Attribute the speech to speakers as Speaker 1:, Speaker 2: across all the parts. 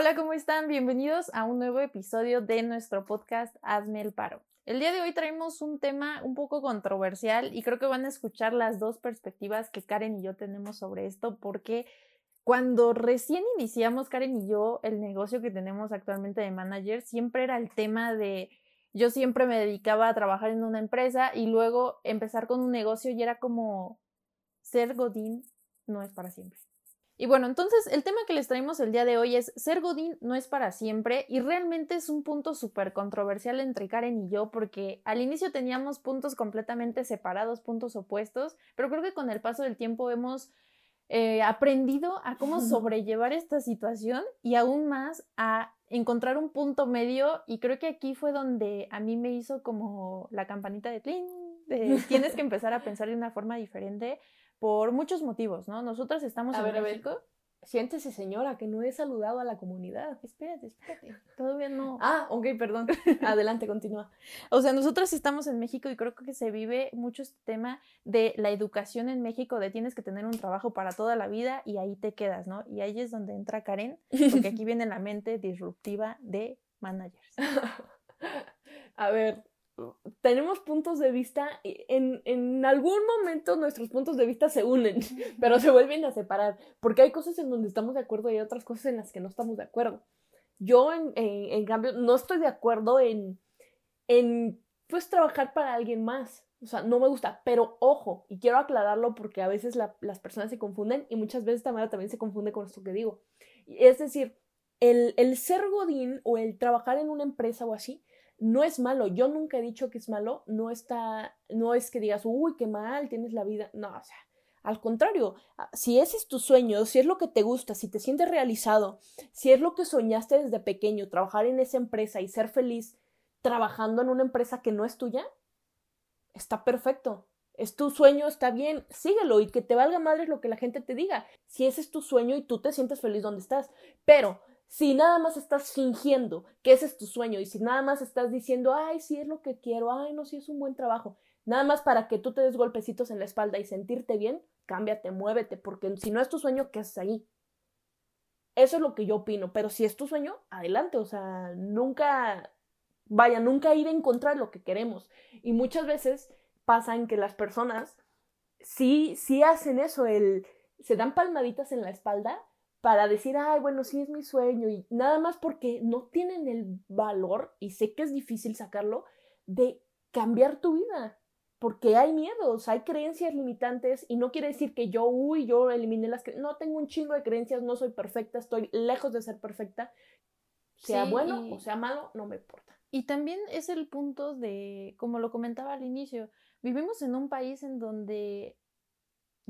Speaker 1: Hola, ¿cómo están? Bienvenidos a un nuevo episodio de nuestro podcast Hazme el paro. El día de hoy traemos un tema un poco controversial y creo que van a escuchar las dos perspectivas que Karen y yo tenemos sobre esto porque cuando recién iniciamos Karen y yo el negocio que tenemos actualmente de manager, siempre era el tema de yo siempre me dedicaba a trabajar en una empresa y luego empezar con un negocio y era como ser Godín no es para siempre. Y bueno, entonces el tema que les traemos el día de hoy es ser Godín no es para siempre y realmente es un punto súper controversial entre Karen y yo porque al inicio teníamos puntos completamente separados, puntos opuestos, pero creo que con el paso del tiempo hemos eh, aprendido a cómo sobrellevar esta situación y aún más a encontrar un punto medio y creo que aquí fue donde a mí me hizo como la campanita de Tlin, de tienes que empezar a pensar de una forma diferente por muchos motivos, ¿no? Nosotras estamos
Speaker 2: A
Speaker 1: en
Speaker 2: ver, a ver.
Speaker 1: México.
Speaker 2: Siéntese, señora, que no he saludado a la comunidad.
Speaker 1: Espérate, espérate. Todavía no.
Speaker 2: Ah, ok, perdón. Adelante, continúa.
Speaker 1: O sea, nosotros estamos en México y creo que se vive mucho este tema de la educación en México, de tienes que tener un trabajo para toda la vida y ahí te quedas, ¿no? Y ahí es donde entra Karen, porque aquí viene la mente disruptiva de managers.
Speaker 2: A ver, tenemos puntos de vista, en, en algún momento nuestros puntos de vista se unen, pero se vuelven a separar, porque hay cosas en donde estamos de acuerdo y hay otras cosas en las que no estamos de acuerdo. Yo, en, en, en cambio, no estoy de acuerdo en, en, pues, trabajar para alguien más. O sea, no me gusta, pero ojo, y quiero aclararlo porque a veces la- las personas se confunden y muchas veces Tamara también se confunde con esto que digo. Es decir, el, el ser godín o el trabajar en una empresa o así no es malo. Yo nunca he dicho que es malo. No está, no es que digas, uy, qué mal, tienes la vida. No, o sea, al contrario, ah, si ese es tu sueño, si es lo que te gusta, si te sientes realizado, si es lo que soñaste desde pequeño, trabajar en esa empresa y ser feliz trabajando en una empresa que no es tuya, está perfecto. Es tu sueño, está bien, síguelo y que te valga madre lo que la gente te diga. Si ese es tu sueño y tú te sientes feliz donde estás. Pero si nada más estás fingiendo que ese es tu sueño y si nada más estás diciendo, ay, sí es lo que quiero, ay, no, sí es un buen trabajo, nada más para que tú te des golpecitos en la espalda y sentirte bien, cámbiate, muévete, porque si no es tu sueño, ¿qué haces ahí? Eso es lo que yo opino, pero si es tu sueño, adelante, o sea, nunca, vaya, nunca ir en contra de lo que queremos. Y muchas veces pasa en que las personas sí, sí hacen eso, el, se dan palmaditas en la espalda para decir, ay, bueno, sí es mi sueño, y nada más porque no tienen el valor, y sé que es difícil sacarlo, de cambiar tu vida. Porque hay miedos, hay creencias limitantes, y no quiere decir que yo, uy, yo eliminé las creencias. No tengo un chingo de creencias, no soy perfecta, estoy lejos de ser perfecta. Sea
Speaker 1: Sí,
Speaker 2: bueno
Speaker 1: y-
Speaker 2: o sea malo, no me importa.
Speaker 1: Y también es el punto de, como lo comentaba al inicio, vivimos en un país en donde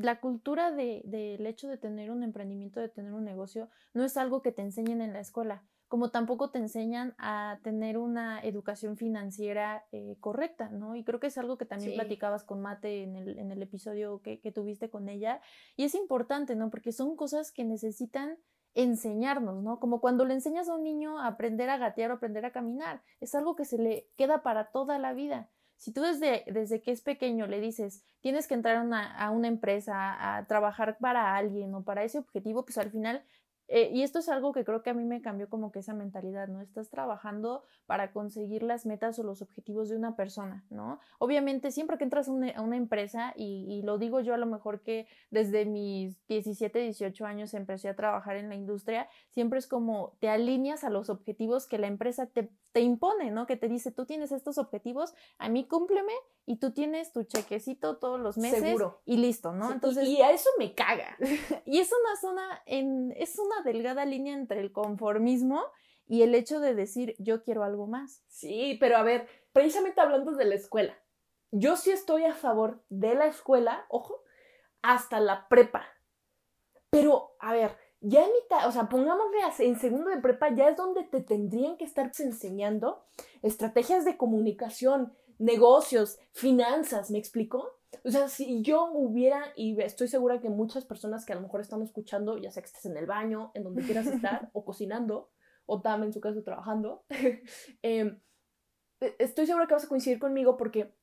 Speaker 1: la cultura de- del hecho de tener un emprendimiento, de tener un negocio, no es algo que te enseñen en la escuela, como tampoco te enseñan a tener una educación financiera eh, correcta, ¿no? Y creo que es algo que también
Speaker 2: Sí.
Speaker 1: platicabas con Mate en el, en el episodio que, que tuviste con ella, y es importante, ¿no? Porque son cosas que necesitan enseñarnos, ¿no? Como cuando le enseñas a un niño a aprender a gatear o aprender a caminar, es algo que se le queda para toda la vida. Si tú desde, desde que es pequeño le dices, tienes que entrar a una, a una empresa, a trabajar para alguien o para ese objetivo, pues al final, eh, y esto es algo que creo que a mí me cambió como que esa mentalidad, ¿no? Estás trabajando para conseguir las metas o los objetivos de una persona, ¿no? Obviamente, siempre que entras a una, a una empresa, y, y lo digo yo a lo mejor que desde mis 17, 18 años empecé a trabajar en la industria, siempre es como te alineas a los objetivos que la empresa te, te impone, ¿no? Que te dice, tú tienes estos objetivos, a mí cúmpleme y tú tienes tu chequecito todos los meses
Speaker 2: Seguro.
Speaker 1: y listo, ¿no?
Speaker 2: Sí, y-
Speaker 1: Entonces,
Speaker 2: y a eso me caga.
Speaker 1: y es una zona, en, es una delgada línea entre el conformismo y el hecho de decir, yo quiero algo más.
Speaker 2: Sí, pero a ver, precisamente hablando de la escuela, yo sí estoy a favor de la escuela, ojo, hasta la prepa. Pero, a ver, ya en mitad, o sea, pongámosle en segundo de prepa, ya es donde te tendrían que estar enseñando estrategias de comunicación, negocios, finanzas, ¿me explico? O sea, si yo hubiera, y estoy segura que muchas personas que a lo mejor están escuchando, ya sea que estés en el baño, en donde quieras estar, o cocinando, o también en su caso trabajando, eh, estoy segura que vas a coincidir conmigo porque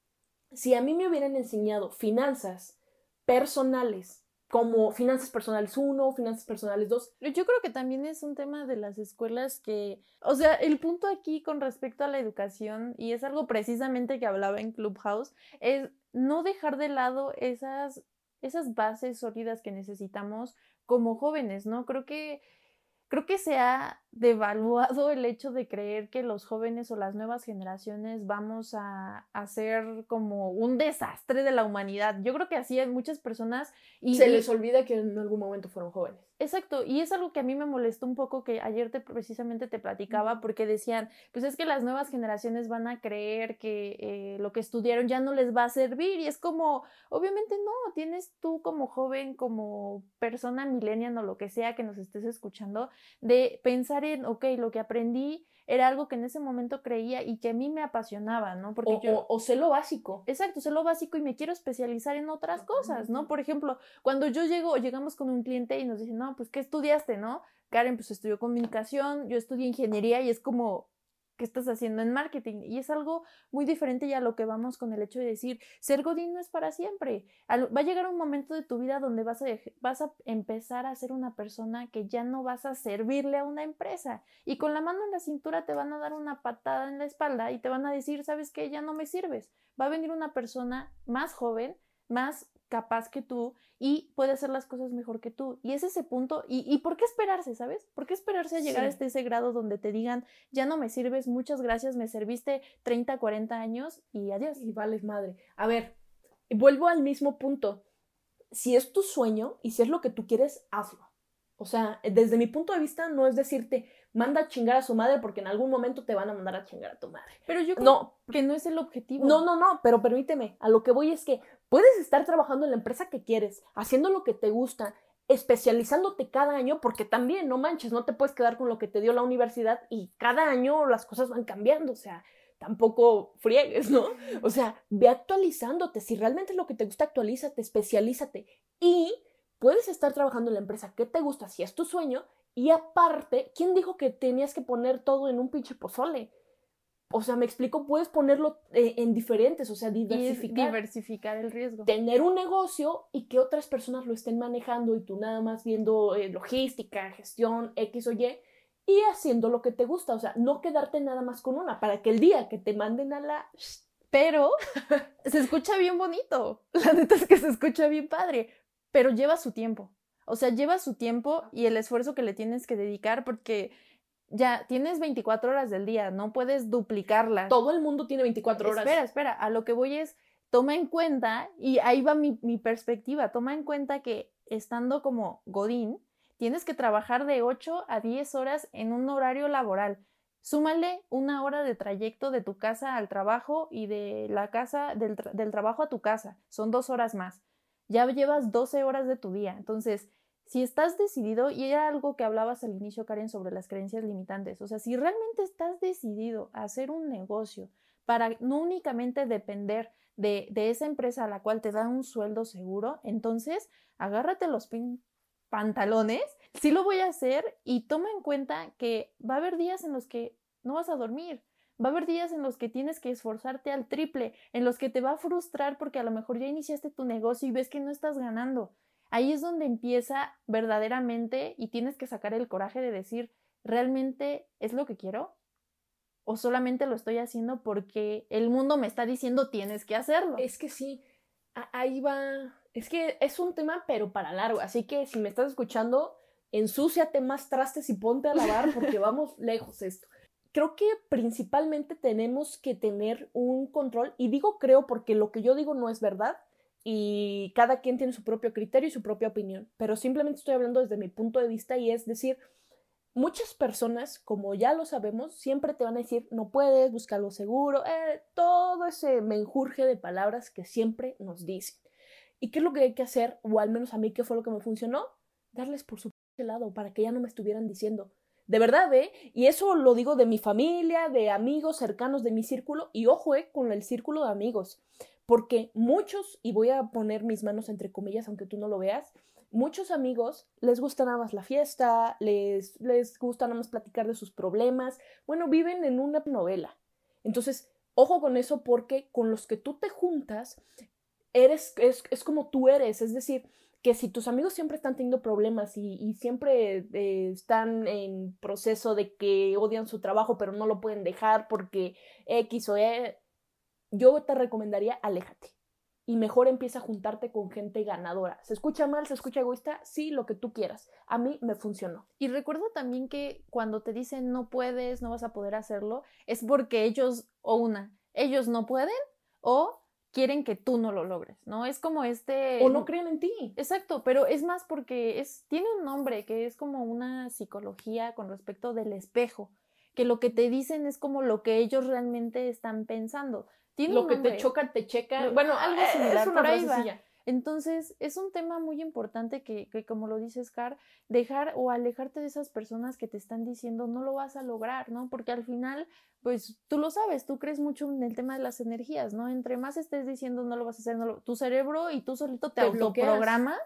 Speaker 2: si a mí me hubieran enseñado finanzas personales como finanzas personales 1, finanzas personales 2.
Speaker 1: Yo creo que también es un tema de las escuelas que, o sea, el punto aquí con respecto a la educación, y es algo precisamente que hablaba en Clubhouse, es no dejar de lado esas, esas bases sólidas que necesitamos como jóvenes, ¿no? Creo que creo que se ha devaluado el hecho de creer que los jóvenes o las nuevas generaciones vamos a hacer como un desastre de la humanidad. Yo creo que así hay muchas personas
Speaker 2: y se les olvida que en algún momento fueron jóvenes.
Speaker 1: Exacto, y es algo que a mí me molestó un poco que ayer te, precisamente te platicaba porque decían, pues es que las nuevas generaciones van a creer que eh, lo que estudiaron ya no les va a servir y es como, obviamente no, tienes tú como joven, como persona millennial o lo que sea que nos estés escuchando, de pensar en, ok, lo que aprendí era algo que en ese momento creía y que a mí me apasionaba, ¿no?
Speaker 2: Porque o, yo... O, sé lo básico.
Speaker 1: Exacto, sé lo básico y me quiero especializar en otras cosas, ¿no? Por ejemplo, cuando yo llego o llegamos con un cliente y nos dicen, no, pues, ¿qué estudiaste, no? Karen, pues, estudió comunicación, yo estudié ingeniería y es como, que estás haciendo en marketing. Y es algo muy diferente ya a lo que vamos con el hecho de decir, ser Godín no es para siempre. Va a llegar un momento de tu vida donde vas a, vas a empezar a ser una persona que ya no vas a servirle a una empresa. Y con la mano en la cintura te van a dar una patada en la espalda y te van a decir, sabes que ya no me sirves. Va a venir una persona más joven, más capaz que tú y puede hacer las cosas mejor que tú. Y es ese punto. ¿Y, y por qué esperarse, sabes? ¿Por qué esperarse a llegar a ese grado donde te digan, ya no me sirves, muchas gracias, me serviste 30, 40 años y adiós?
Speaker 2: Y vales madre. A ver, vuelvo al mismo punto. Si es tu sueño y si es lo que tú quieres, hazlo. O sea, desde mi punto de vista no es decirte, manda a chingar a su madre porque en algún momento te van a mandar a chingar a tu madre.
Speaker 1: Pero yo creo no, que no es el objetivo.
Speaker 2: No, no, no, pero permíteme, a lo que voy es que puedes estar trabajando en la empresa que quieres, haciendo lo que te gusta, especializándote cada año, porque también, no manches, no te puedes quedar con lo que te dio la universidad y cada año las cosas van cambiando, o sea, tampoco friegues, ¿no? O sea, ve actualizándote, si realmente es lo que te gusta, actualízate, especialízate y puedes estar trabajando en la empresa que te gusta, si es tu sueño, y aparte, ¿quién dijo que tenías que poner todo en un pinche pozole? O sea, me explico, puedes ponerlo eh, en diferentes, o sea, diversificar.
Speaker 1: diversificar el riesgo.
Speaker 2: Tener un negocio y que otras personas lo estén manejando y tú nada más viendo eh, logística, gestión, X o Y, y haciendo lo que te gusta. O sea, no quedarte nada más con una, para que el día que te manden a la...
Speaker 1: Pero se escucha bien bonito. La neta es que se escucha bien padre pero lleva su tiempo. O sea, lleva su tiempo y el esfuerzo que le tienes que dedicar porque ya tienes 24 horas del día, no puedes duplicarlas.
Speaker 2: Todo el mundo tiene 24 horas.
Speaker 1: Espera, espera, a lo que voy es, toma en cuenta, y ahí va mi, mi perspectiva, toma en cuenta que estando como Godín, tienes que trabajar de 8 a 10 horas en un horario laboral. Súmale una hora de trayecto de tu casa al trabajo y de la casa, del, del trabajo a tu casa. Son dos horas más ya llevas 12 horas de tu día. Entonces, si estás decidido, y era algo que hablabas al inicio, Karen, sobre las creencias limitantes, o sea, si realmente estás decidido a hacer un negocio para no únicamente depender de, de esa empresa a la cual te da un sueldo seguro, entonces agárrate los pantalones, sí lo voy a hacer y toma en cuenta que va a haber días en los que no vas a dormir, Va a haber días en los que tienes que esforzarte al triple, en los que te va a frustrar porque a lo mejor ya iniciaste tu negocio y ves que no estás ganando. Ahí es donde empieza verdaderamente y tienes que sacar el coraje de decir, ¿realmente es lo que quiero? ¿O solamente lo estoy haciendo porque el mundo me está diciendo tienes que hacerlo?
Speaker 2: Es que sí, ahí va. Es que es un tema, pero para largo. Así que si me estás escuchando, ensúciate más trastes y ponte a lavar porque vamos lejos esto creo que principalmente tenemos que tener un control, y digo creo porque lo que yo digo no es verdad, y cada quien tiene su propio criterio y su propia opinión, pero simplemente estoy hablando desde mi punto de vista y es decir, muchas personas, como ya lo sabemos, siempre te van a decir, no puedes, buscar algo seguro, eh, todo ese menjurje de palabras que siempre nos dicen. ¿Y qué es lo que hay que hacer? O al menos a mí, ¿qué fue lo que me funcionó? Darles por su lado para que ya no me estuvieran diciendo, de verdad, ¿eh? Y eso lo digo de mi familia, de amigos cercanos de mi círculo, y ojo, ¿eh? Con el círculo de amigos. Porque muchos, y voy a poner mis manos entre comillas, aunque tú no lo veas, muchos amigos les gusta nada más la fiesta, les, les gusta nada más platicar de sus problemas. Bueno, viven en una novela. Entonces, ojo con eso porque con los que tú te juntas, eres, es, es como tú eres. Es decir, que si tus amigos siempre están teniendo problemas y, siempre eh, están en proceso de que odian su trabajo pero no lo pueden dejar porque X o Y, yo te recomendaría aléjate. Y mejor empieza a juntarte con gente ganadora. ¿Se escucha mal? ¿Se escucha egoísta? Sí, lo que tú quieras. A mí me funcionó.
Speaker 1: Y recuerda también que cuando te dicen no puedes, no vas a poder hacerlo, es porque ellos, o una, ellos no pueden o quieren que tú no lo logres, ¿no? Es como este...
Speaker 2: O no creen en ti.
Speaker 1: Exacto, pero es más porque es, tiene un nombre que es como una psicología con respecto del espejo, que lo que te dicen es como lo que ellos realmente están pensando.
Speaker 2: Tiene lo que te choca, te checa.
Speaker 1: Bueno, algo eh, similar. Es una por entonces, es un tema muy importante que, que, como lo dices, Car, dejar o alejarte de esas personas que te están diciendo no lo vas a lograr, ¿no? Porque al final, pues tú lo sabes, tú crees mucho en el tema de las energías, ¿no? Entre más estés diciendo no lo vas a hacer, no tu cerebro y tú solito te, autoprogramas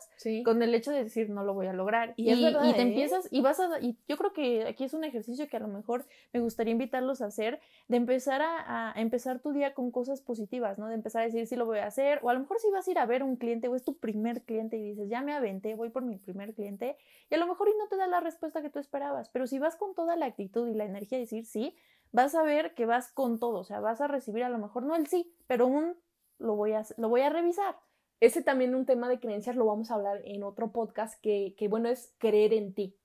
Speaker 1: con el hecho de decir no lo voy a lograr. Y, y, y te ¿eh? empiezas, y vas a, y yo creo que aquí es un ejercicio que a lo mejor me gustaría invitarlos a hacer, de empezar a, a empezar tu día con cosas positivas, ¿no? De empezar a decir si lo voy a hacer, o a lo mejor si vas a ir a ver un cliente o es tu primer cliente y dices, ya me aventé, voy por mi primer cliente, y a lo mejor y no te da la respuesta que tú esperabas, pero si vas con toda la actitud y la energía de decir sí, vas a ver que vas con todo, o sea, vas a recibir a lo mejor no el sí, pero un lo voy a, lo voy a revisar.
Speaker 2: Ese también un tema de creencias lo vamos a hablar en otro podcast que, que bueno, es creer en ti.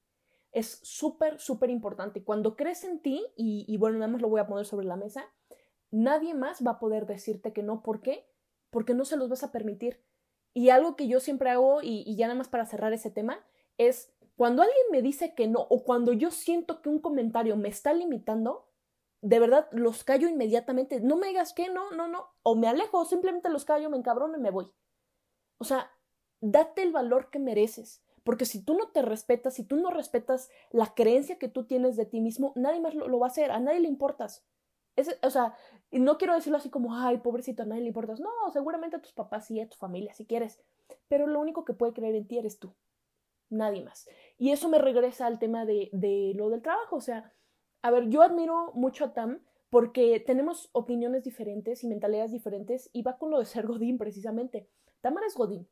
Speaker 2: Es súper, súper importante. Cuando crees en ti, y, y bueno, nada más lo voy a poner sobre la mesa, nadie más va a poder decirte que no. ¿Por qué? Porque no se los vas a permitir. Y algo que yo siempre hago, y, ya nada más para cerrar ese tema, es cuando alguien me dice que no o cuando yo siento que un comentario me está limitando, de verdad los callo inmediatamente. No me digas que no, no, no. O me alejo o simplemente los callo, me encabrono y me voy. O sea, date el valor que mereces. Porque si tú no te respetas, si tú no respetas la creencia que tú tienes de ti mismo, nadie más lo, lo va a hacer, a nadie le importas. Es, o sea, y no quiero decirlo así como, ay, pobrecito, a nadie le importas. No, seguramente a tus papás sí, a tu familia si quieres. Pero lo único que puede creer en ti eres tú. Nadie más. Y eso me regresa al tema de, de lo del trabajo. O sea, a ver, yo admiro mucho a Tam porque tenemos opiniones diferentes y mentalidades diferentes y va con lo de ser Godín precisamente. Tamara es Godín,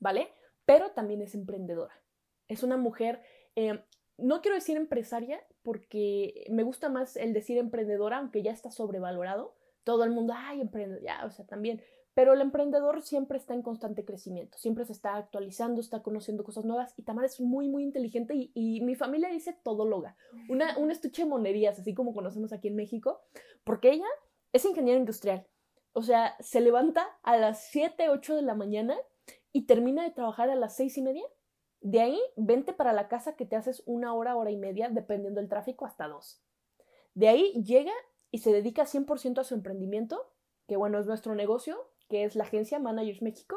Speaker 2: ¿vale? Pero también es emprendedora. Es una mujer, eh, no quiero decir empresaria, porque me gusta más el decir emprendedora, aunque ya está sobrevalorado. Todo el mundo, ay, emprendedor, ya, o sea, también. Pero el emprendedor siempre está en constante crecimiento, siempre se está actualizando, está conociendo cosas nuevas y Tamara es muy, muy inteligente y, mi familia dice todóloga, una, un estuche de monerías, así como conocemos aquí en México, porque ella es ingeniera industrial. O sea, se levanta a las 7, 8 de la mañana y termina de trabajar a las 6 y media de ahí, vente para la casa que te haces una hora, hora y media, dependiendo del tráfico, hasta dos. De ahí llega y se dedica 100% a su emprendimiento, que bueno, es nuestro negocio, que es la agencia Managers México.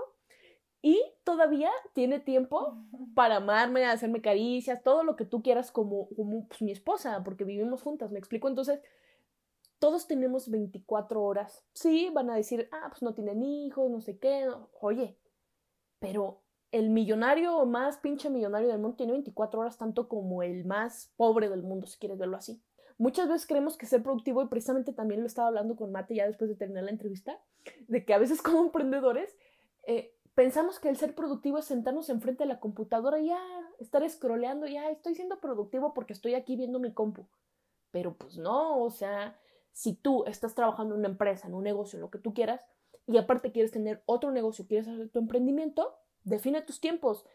Speaker 2: Y todavía tiene tiempo para amarme, hacerme caricias, todo lo que tú quieras como, como pues, mi esposa, porque vivimos juntas, me explico. Entonces, todos tenemos 24 horas. Sí, van a decir, ah, pues no tienen hijos, no sé qué. Oye, pero el millonario más pinche millonario del mundo tiene 24 horas tanto como el más pobre del mundo, si quieres verlo así. Muchas veces creemos que ser productivo, y precisamente también lo estaba hablando con Mate ya después de terminar la entrevista, de que a veces como emprendedores eh, pensamos que el ser productivo es sentarnos enfrente de la computadora y ya estar scrolleando, ya estoy siendo productivo porque estoy aquí viendo mi compu. Pero pues no, o sea, si tú estás trabajando en una empresa, en un negocio, en lo que tú quieras, y aparte quieres tener otro negocio, quieres hacer tu emprendimiento, define tus tiempos.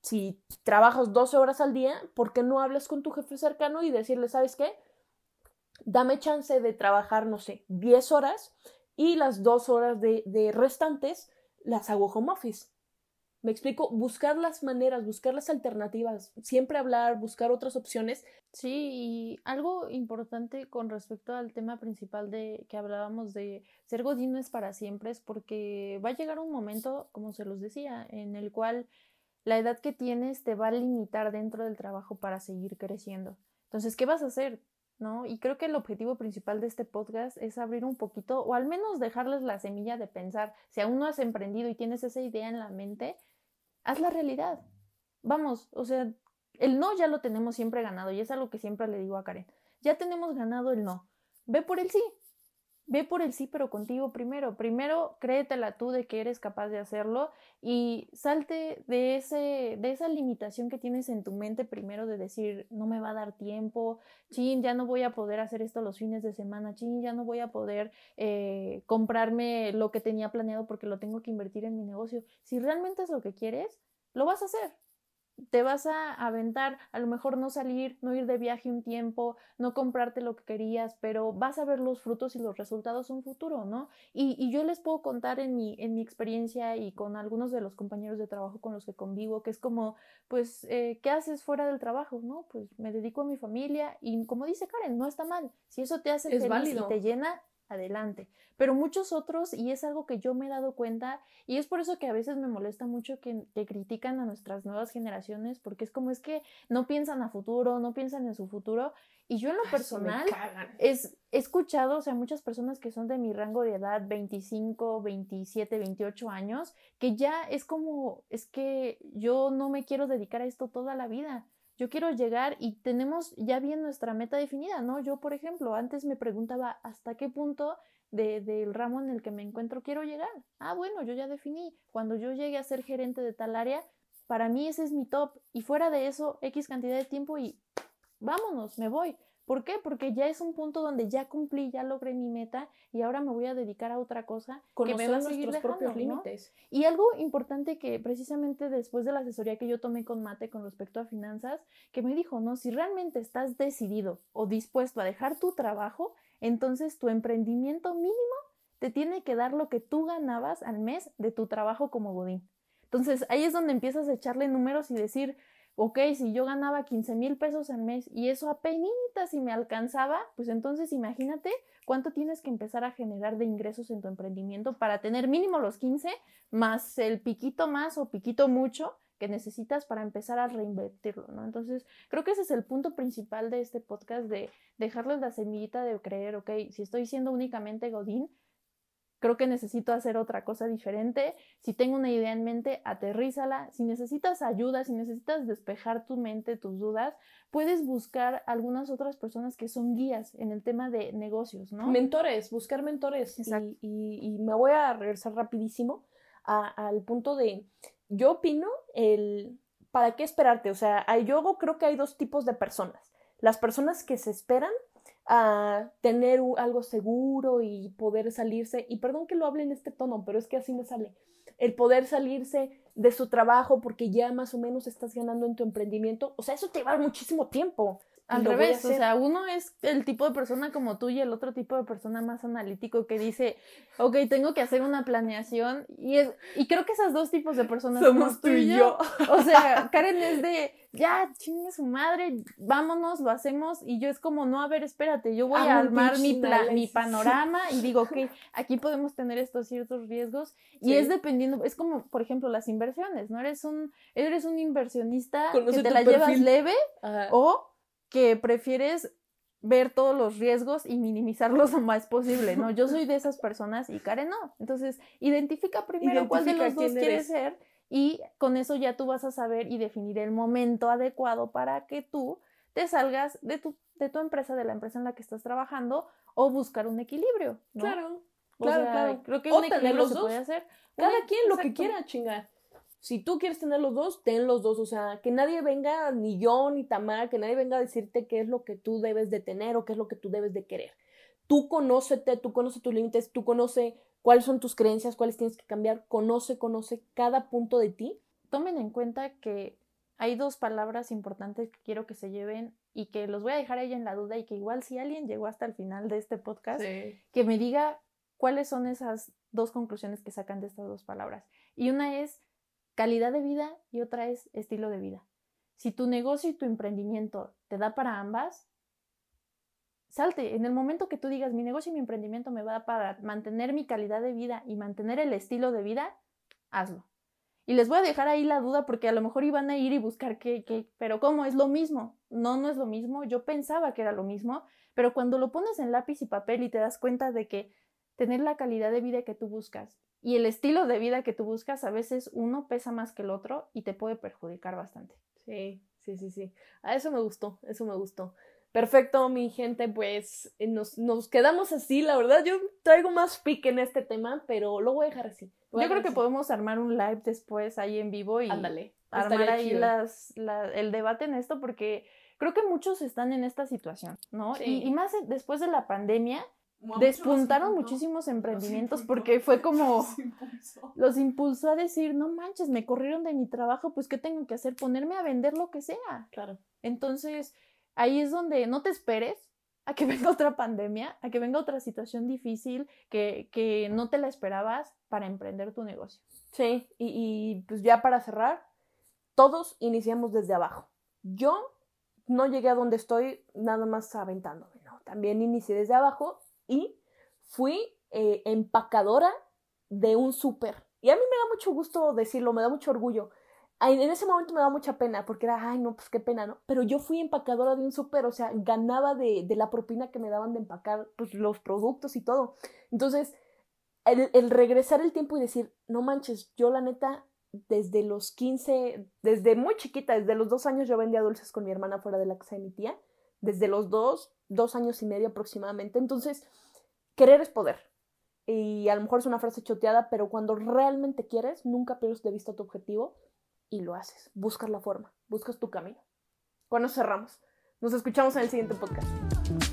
Speaker 2: Si trabajas 12 horas al día, ¿por qué no hablas con tu jefe cercano y decirle, ¿sabes qué? Dame chance de trabajar, no sé, 10 horas y las dos horas de, de restantes las hago home office. Me explico, buscar las maneras, buscar las alternativas, siempre hablar, buscar otras opciones.
Speaker 1: Sí, y algo importante con respecto al tema principal de que hablábamos de ser godín es para siempre es porque va a llegar un momento, como se los decía, en el cual la edad que tienes te va a limitar dentro del trabajo para seguir creciendo. Entonces, ¿qué vas a hacer? ¿No? Y creo que el objetivo principal de este podcast es abrir un poquito, o al menos dejarles la semilla de pensar, si aún no has emprendido y tienes esa idea en la mente, haz la realidad. Vamos, o sea, el no ya lo tenemos siempre ganado y es algo que siempre le digo a Karen. Ya tenemos ganado el no. Ve por el sí. Ve por el sí, pero contigo primero. Primero, créetela tú de que eres capaz de hacerlo y salte de, ese, de esa limitación que tienes en tu mente primero de decir, no me va a dar tiempo, chin, ya no voy a poder hacer esto los fines de semana, chin, ya no voy a poder eh, comprarme lo que tenía planeado porque lo tengo que invertir en mi negocio. Si realmente es lo que quieres, lo vas a hacer te vas a aventar, a lo mejor no salir, no ir de viaje un tiempo, no comprarte lo que querías, pero vas a ver los frutos y los resultados un futuro, ¿no? Y, y yo les puedo contar en mi, en mi experiencia y con algunos de los compañeros de trabajo con los que convivo, que es como, pues, eh, ¿qué haces fuera del trabajo? ¿No? Pues me dedico a mi familia y como dice Karen, no está mal. Si eso te hace feliz y te llena, adelante. Pero muchos otros, y es algo que yo me he dado cuenta, y es por eso que a veces me molesta mucho que, que, critican a nuestras nuevas generaciones, porque es como es que no piensan a futuro, no piensan en su futuro. Y yo en lo personal es, he escuchado, o sea, muchas personas que son de mi rango de edad, 25, 27, 28 años, que ya es como, es que yo no me quiero dedicar a esto toda la vida yo quiero llegar y tenemos ya bien nuestra meta definida, ¿no? Yo, por ejemplo, antes me preguntaba hasta qué punto de, del ramo en el que me encuentro quiero llegar. Ah, bueno, yo ya definí. Cuando yo llegue a ser gerente de tal área, para mí ese es mi top. Y fuera de eso, X cantidad de tiempo y vámonos, me voy. ¿Por qué? Porque ya es un punto donde ya cumplí, ya logré mi meta y ahora me voy a dedicar a otra cosa
Speaker 2: que me va a seguir dejando, propios límites.
Speaker 1: Y algo importante que precisamente después de la asesoría que yo tomé con Mate con respecto a finanzas, que me dijo, no, si realmente estás decidido o dispuesto a dejar tu trabajo, entonces tu emprendimiento mínimo te tiene que dar lo que tú ganabas al mes de tu trabajo como godín. Entonces ahí es donde empiezas a echarle números y decir, ok, si yo ganaba 15 mil pesos al mes y eso apenas si me alcanzaba, pues entonces imagínate cuánto tienes que empezar a generar de ingresos en tu emprendimiento para tener mínimo los 15 más el piquito más o piquito mucho que necesitas para empezar a reinvertirlo, ¿no? Entonces, creo que ese es el punto principal de este podcast de dejarles la semillita de creer, ok, si estoy siendo únicamente Godín, creo que necesito hacer otra cosa diferente. Si tengo una idea en mente, aterrízala. Si necesitas ayuda, si necesitas despejar tu mente, tus dudas, puedes buscar algunas otras personas que son guías en el tema de negocios, ¿no?
Speaker 2: Mentores, buscar mentores. Y, y, me voy a regresar rapidísimo al punto de, yo opino el, ¿para qué esperarte? O sea, yo creo que hay dos tipos de personas. Las personas que se esperan a tener algo seguro y poder salirse, y perdón que lo hable en este tono, pero es que así me sale, el poder salirse de su trabajo porque ya más o menos estás ganando en tu emprendimiento, o sea, eso te va muchísimo tiempo.
Speaker 1: Al revés, o sea, uno es el tipo de persona como tú y el otro tipo de persona más analítico que dice, ok, tengo que hacer una planeación y es, y creo que esos dos tipos de personas
Speaker 2: somos tú y yo.
Speaker 1: O sea, Karen es de, ya, chingue su madre, vámonos, lo hacemos y yo es como, no, a ver, espérate, yo voy a armar mi, mi panorama y digo, ok, aquí podemos tener estos ciertos riesgos y es dependiendo, es como, por ejemplo, las inversiones, ¿no? Eres un, eres un inversionista que te la llevas leve o que prefieres ver todos los riesgos y minimizarlos lo más posible, ¿no? Yo soy de esas personas y Karen no. Entonces, identifica primero cuál de los dos quieres ser y con eso ya tú vas a saber y definir el momento adecuado para que tú te salgas de tu, de tu empresa, de la empresa en la que estás trabajando o buscar un equilibrio, ¿no?
Speaker 2: Claro, claro, claro.
Speaker 1: Creo que un equilibrio se puede hacer.
Speaker 2: Cada quien lo que quiera, chingar. Si tú quieres tener los dos, ten los dos. O sea, que nadie venga, ni yo, ni Tamara, que nadie venga a decirte qué es lo que tú debes de tener o qué es lo que tú debes de querer. Tú conócete, tú conoces tus límites, tú conoces cuáles son tus creencias, cuáles tienes que cambiar. Conoce, conoce cada punto de ti.
Speaker 1: Tomen en cuenta que hay dos palabras importantes que quiero que se lleven y que los voy a dejar ahí en la duda y que igual si alguien llegó hasta el final de este podcast, que me diga cuáles son esas dos conclusiones que sacan de estas dos palabras. Y una es calidad de vida y otra es estilo de vida. Si tu negocio y tu emprendimiento te da para ambas, salte. En el momento que tú digas mi negocio y mi emprendimiento me va para mantener mi calidad de vida y mantener el estilo de vida, hazlo. Y les voy a dejar ahí la duda porque a lo mejor iban a ir y buscar qué, qué, pero ¿cómo? ¿Es lo mismo? No, no es lo mismo. Yo pensaba que era lo mismo, pero cuando lo pones en lápiz y papel y te das cuenta de que tener la calidad de vida que tú buscas y el estilo de vida que tú buscas, a veces uno pesa más que el otro y te puede perjudicar bastante.
Speaker 2: Sí, sí, sí, sí. A eso me gustó, eso me gustó. Perfecto, mi gente, pues eh, nos, nos quedamos así, la verdad. Yo traigo más pique en este tema, pero lo voy a dejar así. Voy
Speaker 1: Yo creo que
Speaker 2: así.
Speaker 1: podemos armar un live después ahí en vivo y
Speaker 2: Ándale.
Speaker 1: armar ahí las, la- el debate en esto porque creo que muchos están en esta situación, ¿no?
Speaker 2: Sí.
Speaker 1: Y, y más después de la pandemia, despuntaron muchísimos emprendimientos porque fue como
Speaker 3: los impulsó.
Speaker 1: los impulsó a decir, no manches, me corrieron de mi trabajo, pues ¿qué tengo que hacer? Ponerme a vender lo que sea.
Speaker 2: Claro.
Speaker 1: Entonces, ahí es donde no te esperes a que venga otra pandemia, a que venga otra situación difícil que, que no te la esperabas para emprender tu negocio.
Speaker 2: Sí, y, y pues ya para cerrar, todos iniciamos desde abajo. Yo no llegué a donde estoy nada más aventándome, ¿no? También inicié desde abajo y fui eh, empacadora de un súper. Y a mí me da mucho gusto decirlo, me da mucho orgullo. En ese momento me da mucha pena porque era, ay, no, pues qué pena, ¿no? Pero yo fui empacadora de un súper, o sea, ganaba de, de la propina que me daban de empacar pues, los productos y todo. Entonces, el, el regresar el tiempo y decir, no manches, yo la neta, desde los 15, desde muy chiquita, desde los dos años yo vendía dulces con mi hermana fuera de la casa de mi tía, desde los dos, dos años y medio aproximadamente. Entonces, querer es poder. Y a lo mejor es una frase choteada, pero cuando realmente quieres, nunca pierdes de vista tu objetivo y lo haces. Buscas la forma, buscas tu camino. Eso cerramos. Nos escuchamos en el siguiente podcast.